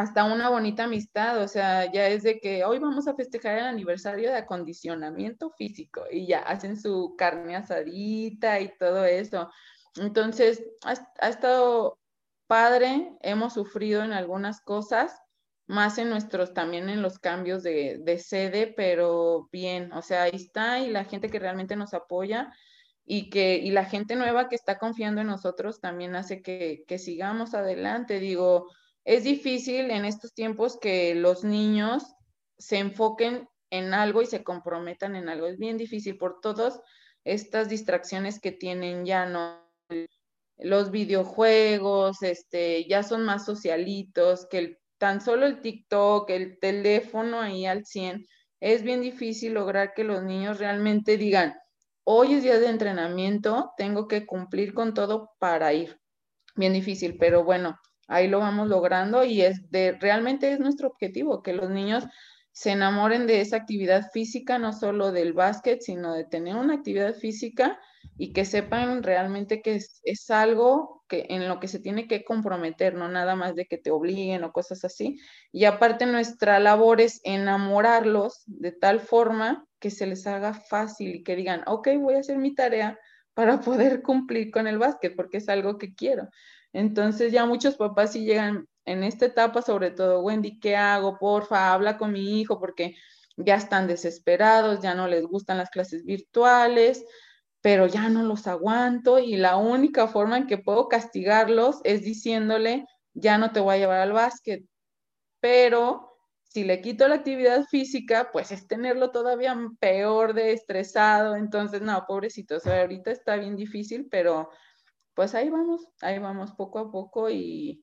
hasta una bonita amistad, o sea, ya es de que hoy vamos a festejar el aniversario de acondicionamiento físico y ya hacen su carne asadita y todo eso. Entonces, ha, estado padre, hemos sufrido en algunas cosas, más en nuestros, también en los cambios de, de sede, pero bien, o sea, ahí está y la gente que realmente nos apoya y que y la gente nueva que está confiando en nosotros también hace que, que sigamos adelante. Digo, es difícil en estos tiempos que los niños se enfoquen en algo y se comprometan en algo. Es bien difícil por todas estas distracciones que tienen ya, ¿no? Los videojuegos, este, ya son más socialitos, que tan solo el TikTok, el teléfono ahí al 100, es bien difícil lograr que los niños realmente digan, hoy es día de entrenamiento, tengo que cumplir con todo para ir. Bien difícil, pero bueno, ahí lo vamos logrando y es realmente es nuestro objetivo, que los niños se enamoren de esa actividad física, no solo del básquet, sino de tener una actividad física y que sepan realmente que es, es, algo que, en lo que se tiene que comprometer, no nada más de que te obliguen o cosas así. Y aparte nuestra labor es enamorarlos de tal forma que se les haga fácil y que digan, ok, voy a hacer mi tarea para poder cumplir con el básquet, porque es algo que quiero. Entonces ya muchos papás sí llegan en esta etapa, sobre todo, Wendy, ¿qué hago? Porfa, habla con mi hijo porque ya están desesperados, ya no les gustan las clases virtuales, pero ya no los aguanto y la única forma en que puedo castigarlos es diciéndole, ya no te voy a llevar al básquet. Pero si le quito la actividad física, pues es tenerlo todavía peor de estresado. Entonces, no, pobrecito, o ahorita está bien difícil, pero pues ahí vamos, ahí vamos poco a poco y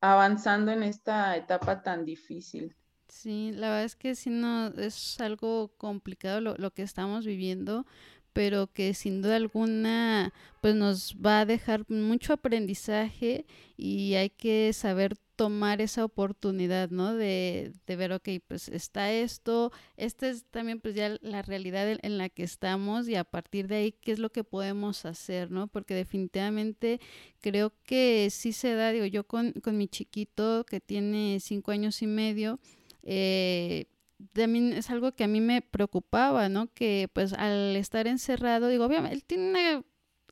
avanzando en esta etapa tan difícil. Sí, la verdad es que sí, no, es algo complicado lo, lo que estamos viviendo, pero que sin duda alguna pues nos va a dejar mucho aprendizaje y hay que saber tomar esa oportunidad, ¿no? De, ver, ok, pues está esto, esta es también pues ya la realidad en la que estamos y a partir de ahí, ¿qué es lo que podemos hacer, ¿no? Porque definitivamente creo que sí se da, digo, yo con, con mi chiquito que tiene cinco años y medio, eh, también es algo que a mí me preocupaba, ¿no? Que pues al estar encerrado, digo, obviamente, él tiene una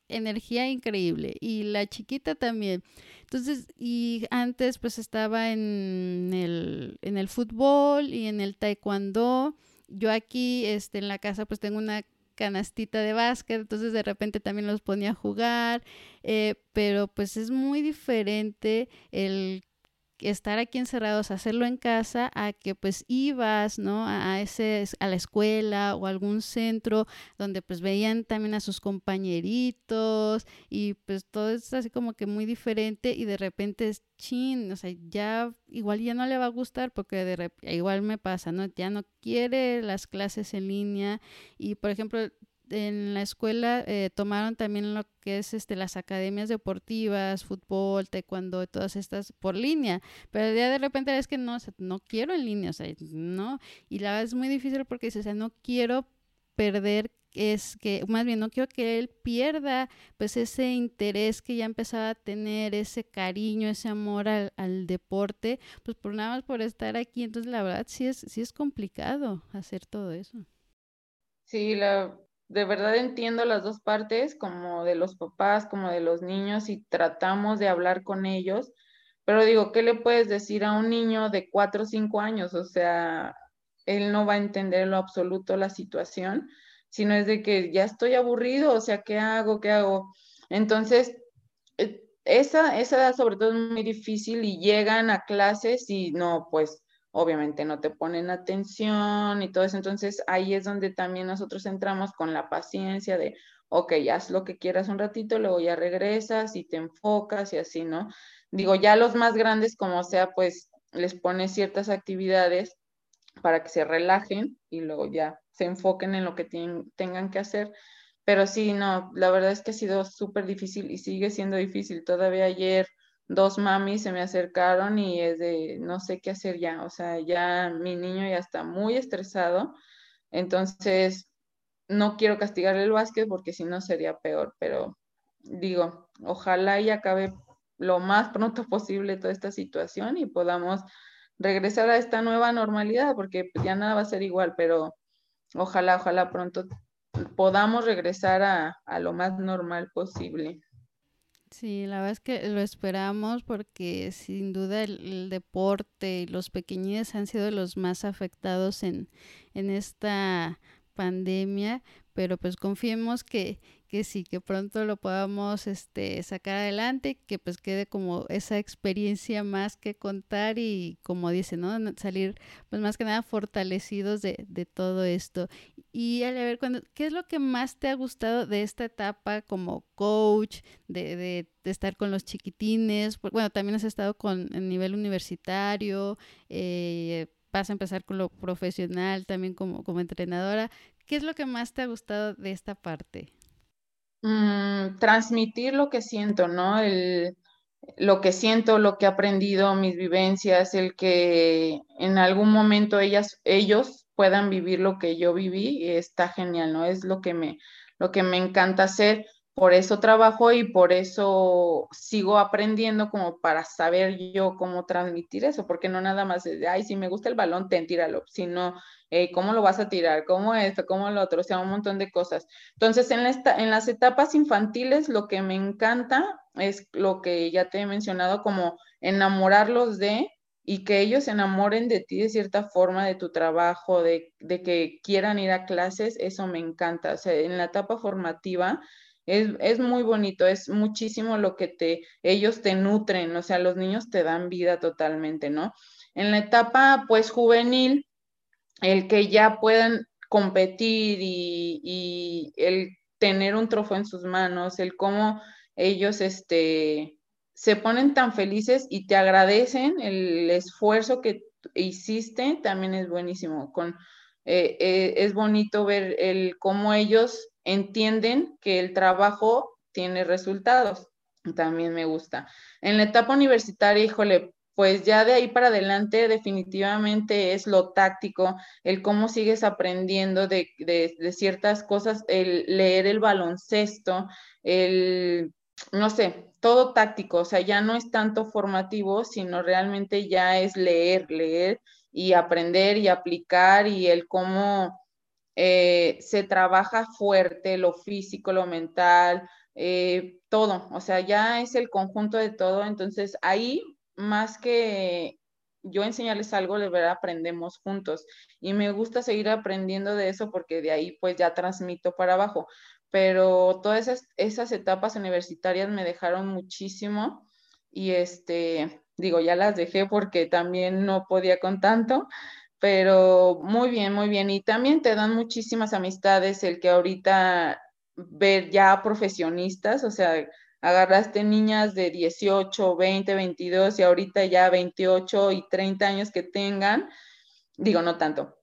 energía increíble y la chiquita también. Entonces, y antes pues estaba en el, en el fútbol y en el taekwondo. Yo aquí, este, en la casa pues tengo una canastita de básquet, entonces de repente también los ponía a jugar, eh, pero pues es muy diferente el estar aquí encerrados, hacerlo en casa, a que pues ibas, ¿no? A, ese, a la escuela o algún centro donde pues veían también a sus compañeritos y pues todo es así como que muy diferente y de repente es chin, o sea, ya igual ya no le va a gustar porque de igual me pasa, ¿no? Ya no quiere las clases en línea y por ejemplo en la escuela eh, tomaron también lo que es este las academias deportivas, fútbol, taekwondo, todas estas por línea, pero ya de repente es que no, no quiero en línea, o sea, no, y la verdad es muy difícil porque dices, o sea, no quiero perder es que más bien no quiero que él pierda pues ese interés que ya empezaba a tener, ese cariño, ese amor al, al, deporte, pues por nada más por estar aquí. Entonces la verdad sí es, sí es complicado hacer todo eso. Sí, la, de verdad entiendo las dos partes, como de los papás, como de los niños, y tratamos de hablar con ellos. Pero digo, ¿qué le puedes decir a un niño de cuatro o cinco años? O sea, él no va a entender en lo absoluto la situación, sino es de que ya estoy aburrido, o sea, ¿qué hago? ¿Qué hago? Entonces, eh, esa, esa edad sobre todo es muy difícil y llegan a clases y no, pues obviamente no te ponen atención y todo eso. Entonces ahí es donde también nosotros entramos con la paciencia de, ok, haz lo que quieras un ratito, luego ya regresas y te enfocas y así, ¿no? Digo, ya los más grandes, como sea, pues les pones ciertas actividades para que se relajen y luego ya se enfoquen en lo que tengan que hacer. Pero sí, no, la verdad es que ha sido súper difícil y sigue siendo difícil. Todavía ayer dos mamis se me acercaron y es de no sé qué hacer ya, o sea, ya mi niño ya está muy estresado, entonces no quiero castigarle el básquet porque si no sería peor, pero digo, ojalá y acabe lo más pronto posible toda esta situación y podamos regresar a esta nueva normalidad, porque ya nada va a ser igual, pero ojalá, ojalá pronto podamos regresar a, a lo más normal posible. Sí, la verdad es que lo esperamos porque sin duda el, deporte y los pequeñines han sido los más afectados en, en esta pandemia, pero pues confiemos que, que sí, que pronto lo podamos este, sacar adelante, que pues quede como esa experiencia más que contar y como dice, ¿no? Salir pues más que nada fortalecidos de, de todo esto. Y a ver, cuando, ¿qué es lo que más te ha gustado de esta etapa como coach, de, de, de estar con los chiquitines? Bueno, también has estado con el nivel universitario, eh, vas a empezar con lo profesional también como, como entrenadora. ¿Qué es lo que más te ha gustado de esta parte? Mm, transmitir lo que siento, ¿no? Lo que siento, lo que he aprendido, mis vivencias, el que en algún momento ellas, ellos puedan vivir lo que yo viví, está genial, ¿no? Es lo que me, lo que me encanta hacer por eso trabajo y por eso sigo aprendiendo como para saber yo cómo transmitir eso, porque no nada más es de, ay, si me gusta el balón, ten, tíralo, sino, ¿cómo lo vas a tirar? ¿Cómo esto? ¿Cómo lo otro? O sea, un montón de cosas. Entonces, en, en las etapas infantiles, lo que me encanta es lo que ya te he mencionado, como enamorarlos de y que ellos se enamoren de ti de cierta forma, de tu trabajo, de, de que quieran ir a clases, eso me encanta. O sea, en la etapa formativa, es, muy bonito, es muchísimo lo que te, ellos te nutren, o sea, los niños te dan vida totalmente, ¿no? En la etapa, pues, juvenil, el que ya puedan competir y, y el tener un trofeo en sus manos, el cómo ellos, este, se ponen tan felices y te agradecen el esfuerzo que hiciste, también es buenísimo. Con, eh, eh, es bonito ver el cómo ellos entienden que el trabajo tiene resultados. También me gusta. En la etapa universitaria, híjole, pues ya de ahí para adelante definitivamente es lo táctico, el cómo sigues aprendiendo de, ciertas cosas, el leer el baloncesto, el no sé, todo táctico, o sea, ya no es tanto formativo, sino realmente ya es leer, leer y aprender y aplicar y el cómo eh, se trabaja fuerte, lo físico, lo mental, eh, todo, o sea, ya es el conjunto de todo, entonces ahí más que yo enseñarles algo, de verdad aprendemos juntos. Y me gusta seguir aprendiendo de eso porque de ahí pues ya transmito para abajo. Pero todas esas, esas etapas universitarias me dejaron muchísimo y este, digo, ya las dejé porque también no podía con tanto, pero muy bien, muy bien. Y también te dan muchísimas amistades el que ahorita ver ya profesionistas, o sea, agarraste niñas de 18, 20, 22 y ahorita ya 28 y 30 años que tengan, digo, no tanto,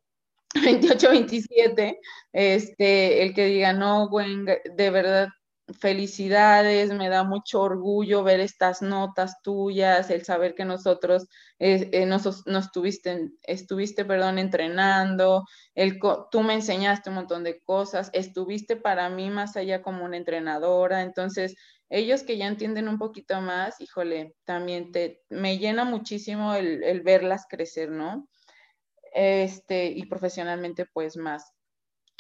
28, 27, este, el que diga, no, Gwen, de verdad, felicidades, me da mucho orgullo ver estas notas tuyas, el saber que nosotros eh, nos, estuviste, estuviste, perdón, entrenando, el, tú me enseñaste un montón de cosas, estuviste para mí más allá como una entrenadora, entonces ellos que ya entienden un poquito más, híjole, también te, me llena muchísimo el, el verlas crecer, ¿no? este, y profesionalmente pues más.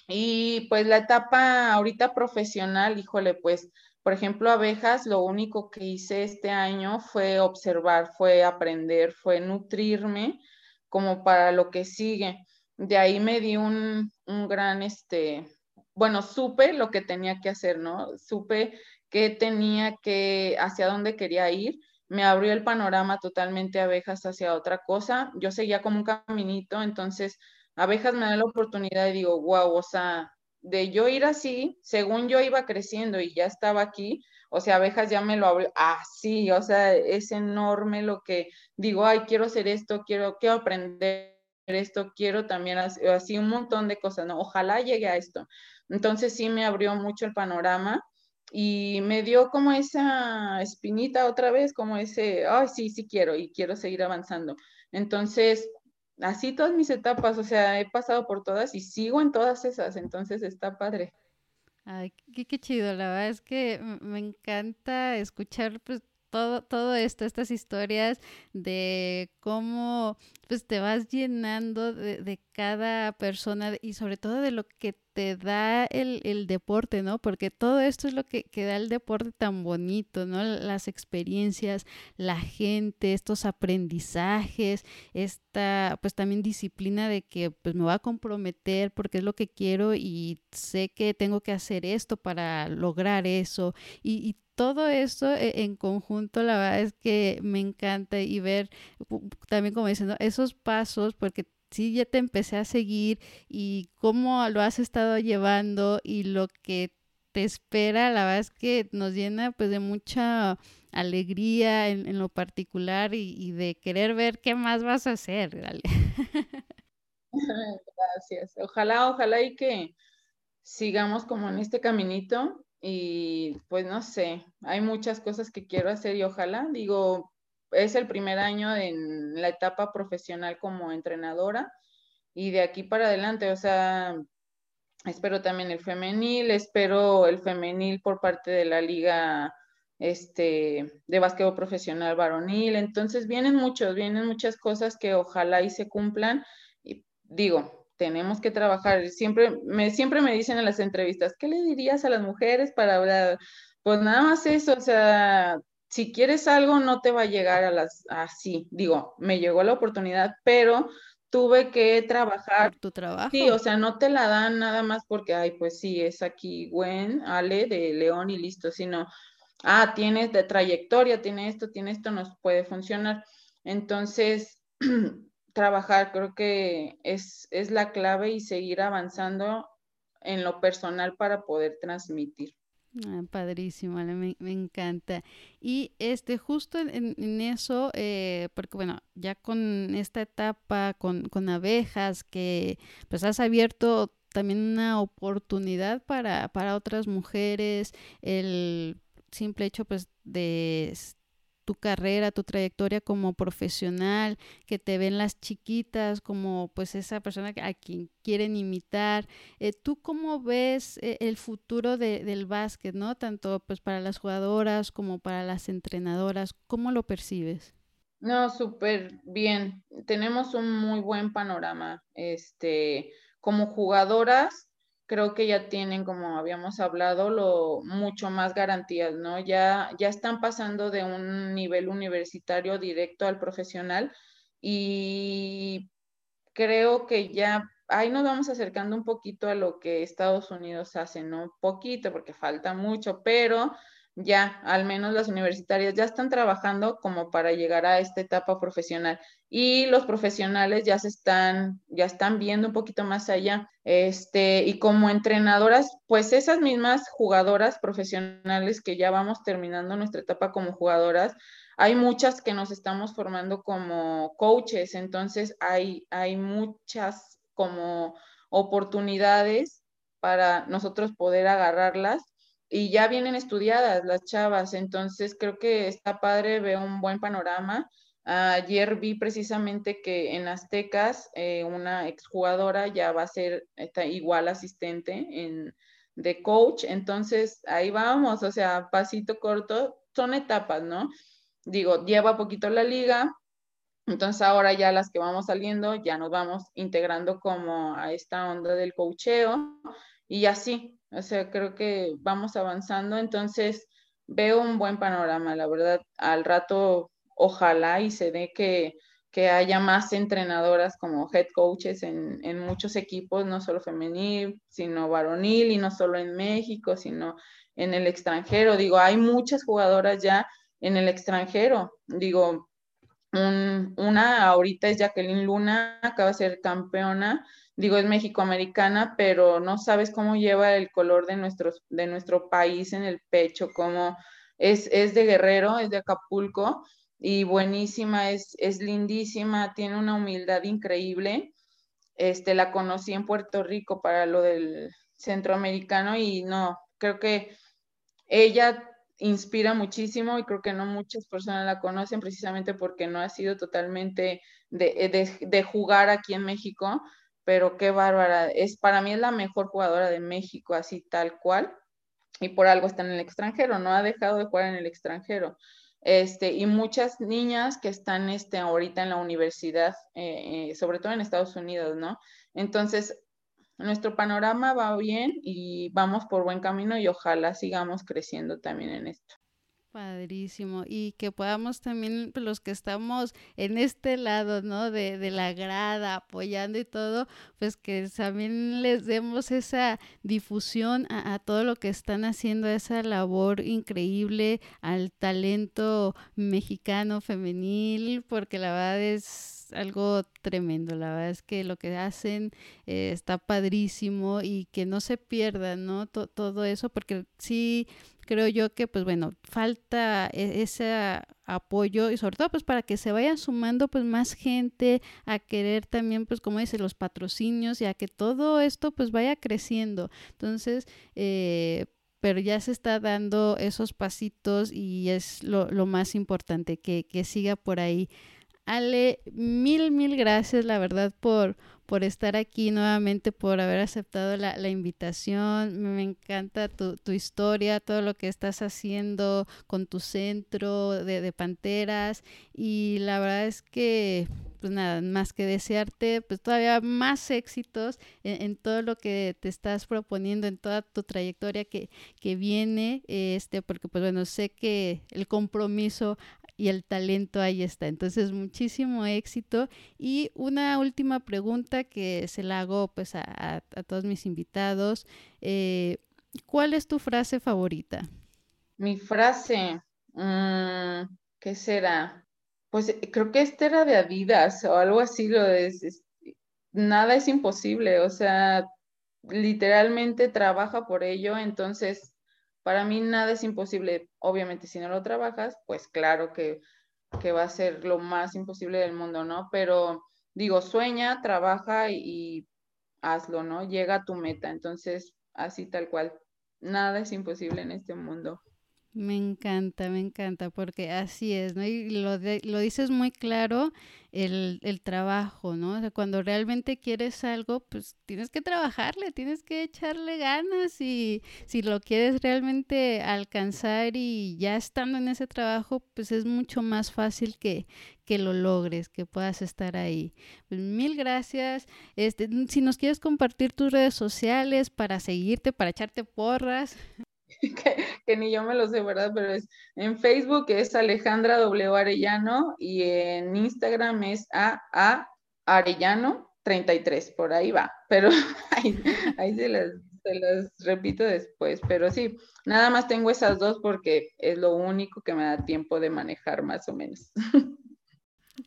Y pues la etapa ahorita profesional, híjole, pues, por ejemplo, abejas, lo único que hice este año fue observar, fue aprender, fue nutrirme como para lo que sigue. De ahí me di un, un gran, este, bueno, supe lo que tenía que hacer, ¿no? Supe que tenía que, hacia dónde quería ir me abrió el panorama totalmente abejas hacia otra cosa. Yo seguía como un caminito, entonces abejas me da la oportunidad y digo, wow, o sea, de yo ir así, según yo iba creciendo y ya estaba aquí, o sea, abejas ya me lo abrió así, o sea, es enorme lo que digo, ay, quiero hacer esto, quiero, quiero aprender esto, quiero también así un montón de cosas, ¿no? Ojalá llegue a esto. Entonces sí me abrió mucho el panorama y me dio como esa espinita otra vez, como ese, ay, sí, sí quiero y quiero seguir avanzando. Entonces, así todas mis etapas, o sea, he pasado por todas y sigo en todas esas, entonces está padre. Ay, qué, qué chido, la verdad es que me encanta escuchar pues todo, todo esto, estas historias de cómo pues te vas llenando de, de cada persona y sobre todo de lo que te da el, el, deporte, ¿no? Porque todo esto es lo que, que, da el deporte tan bonito, ¿no? Las experiencias, la gente, estos aprendizajes, esta pues también disciplina de que pues me voy a comprometer porque es lo que quiero y sé que tengo que hacer esto para lograr eso y, y todo esto e, en conjunto, la verdad es que me encanta y ver también como diciendo esos pasos, porque sí ya te empecé a seguir y cómo lo has estado llevando y lo que te espera, la verdad es que nos llena pues de mucha alegría en, lo particular y, de querer ver qué más vas a hacer. Dale. Gracias. Ojalá, ojalá y que sigamos como en este caminito y pues no sé, hay muchas cosas que quiero hacer y ojalá, digo, es el primer año en la etapa profesional como entrenadora y de aquí para adelante, o sea, espero también el femenil, espero el femenil por parte de la liga este de básquetbol profesional varonil, entonces vienen muchos, vienen muchas cosas que ojalá y se cumplan y digo, tenemos que trabajar. Siempre me, siempre me dicen en las entrevistas, ¿qué le dirías a las mujeres para hablar? Pues nada más eso, o sea, si quieres algo no te va a llegar a las así. Digo, me llegó la oportunidad, pero tuve que trabajar. tu trabajo. Sí, o sea, no te la dan nada más porque, ay, pues sí, es aquí Gwen, Ale de León y listo, sino, ah, tienes de trayectoria, tiene esto, tiene esto, nos puede funcionar. Entonces, trabajar, creo que es, es la clave y seguir avanzando en lo personal para poder transmitir. Ah, padrísimo, me, me, encanta. Y este, justo en, en eso, eh, porque bueno, ya con esta etapa, con, con abejas, que pues has abierto también una oportunidad para, para otras mujeres, el simple hecho pues de tu carrera, tu trayectoria como profesional, que te ven las chiquitas como pues esa persona a quien quieren imitar. Eh, ¿Tú cómo ves eh, el futuro del básquet, no? Tanto pues para las jugadoras como para las entrenadoras, ¿cómo lo percibes? No, súper bien. Tenemos un muy buen panorama. Este, como jugadoras, creo que ya tienen, como habíamos hablado, lo mucho más garantías, ¿no? Ya, ya están pasando de un nivel universitario directo al profesional y creo que ya ahí nos vamos acercando un poquito a lo que Estados Unidos hace, ¿no? Poquito, porque falta mucho, pero ya, al menos las universitarias ya están trabajando como para llegar a esta etapa profesional y los profesionales ya se están, ya están viendo un poquito más allá. Este, y como entrenadoras, pues esas mismas jugadoras profesionales que ya vamos terminando nuestra etapa como jugadoras, hay muchas que nos estamos formando como coaches, entonces hay, hay muchas como oportunidades para nosotros poder agarrarlas y ya vienen estudiadas las chavas, entonces creo que está padre, veo un buen panorama. Ayer vi precisamente que en Aztecas eh, una exjugadora ya va a ser igual asistente en, de coach, entonces ahí vamos, o sea, pasito corto, son etapas, ¿no? Digo, lleva poquito la liga, entonces ahora ya las que vamos saliendo ya nos vamos integrando como a esta onda del coacheo y así, o sea, creo que vamos avanzando, entonces veo un buen panorama, la verdad, al rato ojalá y se dé que, haya más entrenadoras como head coaches en, en, muchos equipos, no solo femenil, sino varonil, y no solo en México, sino en el extranjero. Digo, hay muchas jugadoras ya en el extranjero. Digo, una ahorita es Jacqueline Luna, acaba de ser campeona digo, es mexicoamericana, pero no sabes cómo lleva el color de, nuestros, de nuestro país en el pecho, cómo es, es de Guerrero, es de Acapulco y buenísima, es, es lindísima, tiene una humildad increíble. Este, la conocí en Puerto Rico para lo del centroamericano y no, creo que ella inspira muchísimo y creo que no muchas personas la conocen precisamente porque no ha sido totalmente de, de, de jugar aquí en México, pero qué bárbara. Es, para mí es la mejor jugadora de México, así tal cual, y por algo está en el extranjero, no ha dejado de jugar en el extranjero. Este, y muchas niñas que están este, ahorita en la universidad, eh, eh, sobre todo en Estados Unidos, ¿no? Entonces, nuestro panorama va bien y vamos por buen camino y ojalá sigamos creciendo también en esto. Padrísimo. Y que podamos también, pues, los que estamos en este lado, ¿no? De, de, la grada, apoyando y todo, pues que también les demos esa difusión a, todo lo que están haciendo, esa labor increíble al talento mexicano femenil, porque la verdad es algo tremendo, la verdad es que lo que hacen eh, está padrísimo y que no se pierda, ¿no? todo eso, porque sí creo yo que pues bueno, falta e-, ese apoyo y sobre todo pues para que se vayan sumando pues más gente a querer también pues como dice los patrocinios y a que todo esto pues vaya creciendo. Entonces, eh, pero ya se está dando esos pasitos y es lo, lo más importante, que, que siga por ahí. Ale, mil, mil gracias, la verdad, por, por estar aquí nuevamente, por haber aceptado la, la invitación. Me encanta tu, tu, historia, todo lo que estás haciendo con tu centro de, de, Panteras. Y la verdad es que, pues nada, más que desearte, pues todavía más éxitos en, en todo lo que te estás proponiendo, en toda tu trayectoria que, que viene, este, porque pues bueno, sé que el compromiso y el talento ahí está. Entonces, muchísimo éxito. Y una última pregunta que se la hago pues a, todos mis invitados. Eh, ¿Cuál es tu frase favorita? Mi frase, mm, ¿qué será? Pues eh, creo que esta era de Adidas o algo así, lo de, nada es imposible, o sea, literalmente trabaja por ello, entonces para mí nada es imposible. Obviamente, si no lo trabajas, pues claro que, va a ser lo más imposible del mundo, ¿no? Pero digo, sueña, trabaja y, hazlo, ¿no? Llega a tu meta. Entonces, así tal cual. Nada es imposible en este mundo. Me encanta, me encanta, porque así es, ¿no? Y lo, lo dices muy claro, el, el trabajo, ¿no? O sea, cuando realmente quieres algo, pues tienes que trabajarle, tienes que echarle ganas y si lo quieres realmente alcanzar y ya estando en ese trabajo, pues es mucho más fácil que, que lo logres, que puedas estar ahí. Pues mil gracias. Este, si nos quieres compartir tus redes sociales para seguirte, para echarte porras. que, ni yo me lo sé, ¿verdad? Pero es en Facebook es Alejandra W. Arellano y en Instagram es A, Arellano 33, por ahí va, pero ahí, se, las, se las repito después, pero sí, nada más tengo esas dos porque es lo único que me da tiempo de manejar más o menos.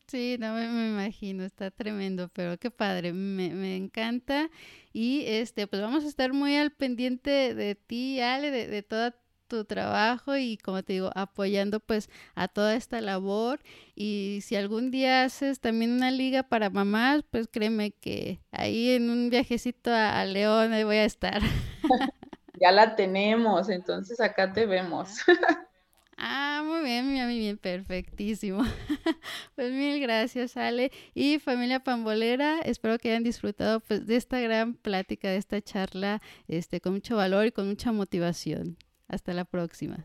Sí, no me, imagino, está tremendo, pero qué padre, me, me, encanta. Y este, pues vamos a estar muy al pendiente de ti, Ale, de, de todo tu trabajo y como te digo, apoyando pues a toda esta labor. Y si algún día haces también una liga para mamás, pues créeme que ahí en un viajecito a, a León ahí voy a estar. ya la tenemos, entonces acá te vemos. Ah, muy bien, muy bien, perfectísimo. pues mil gracias, Ale. Y familia pambolera, espero que hayan disfrutado pues, de esta gran plática, de esta charla, este, con mucho valor y con mucha motivación. Hasta la próxima.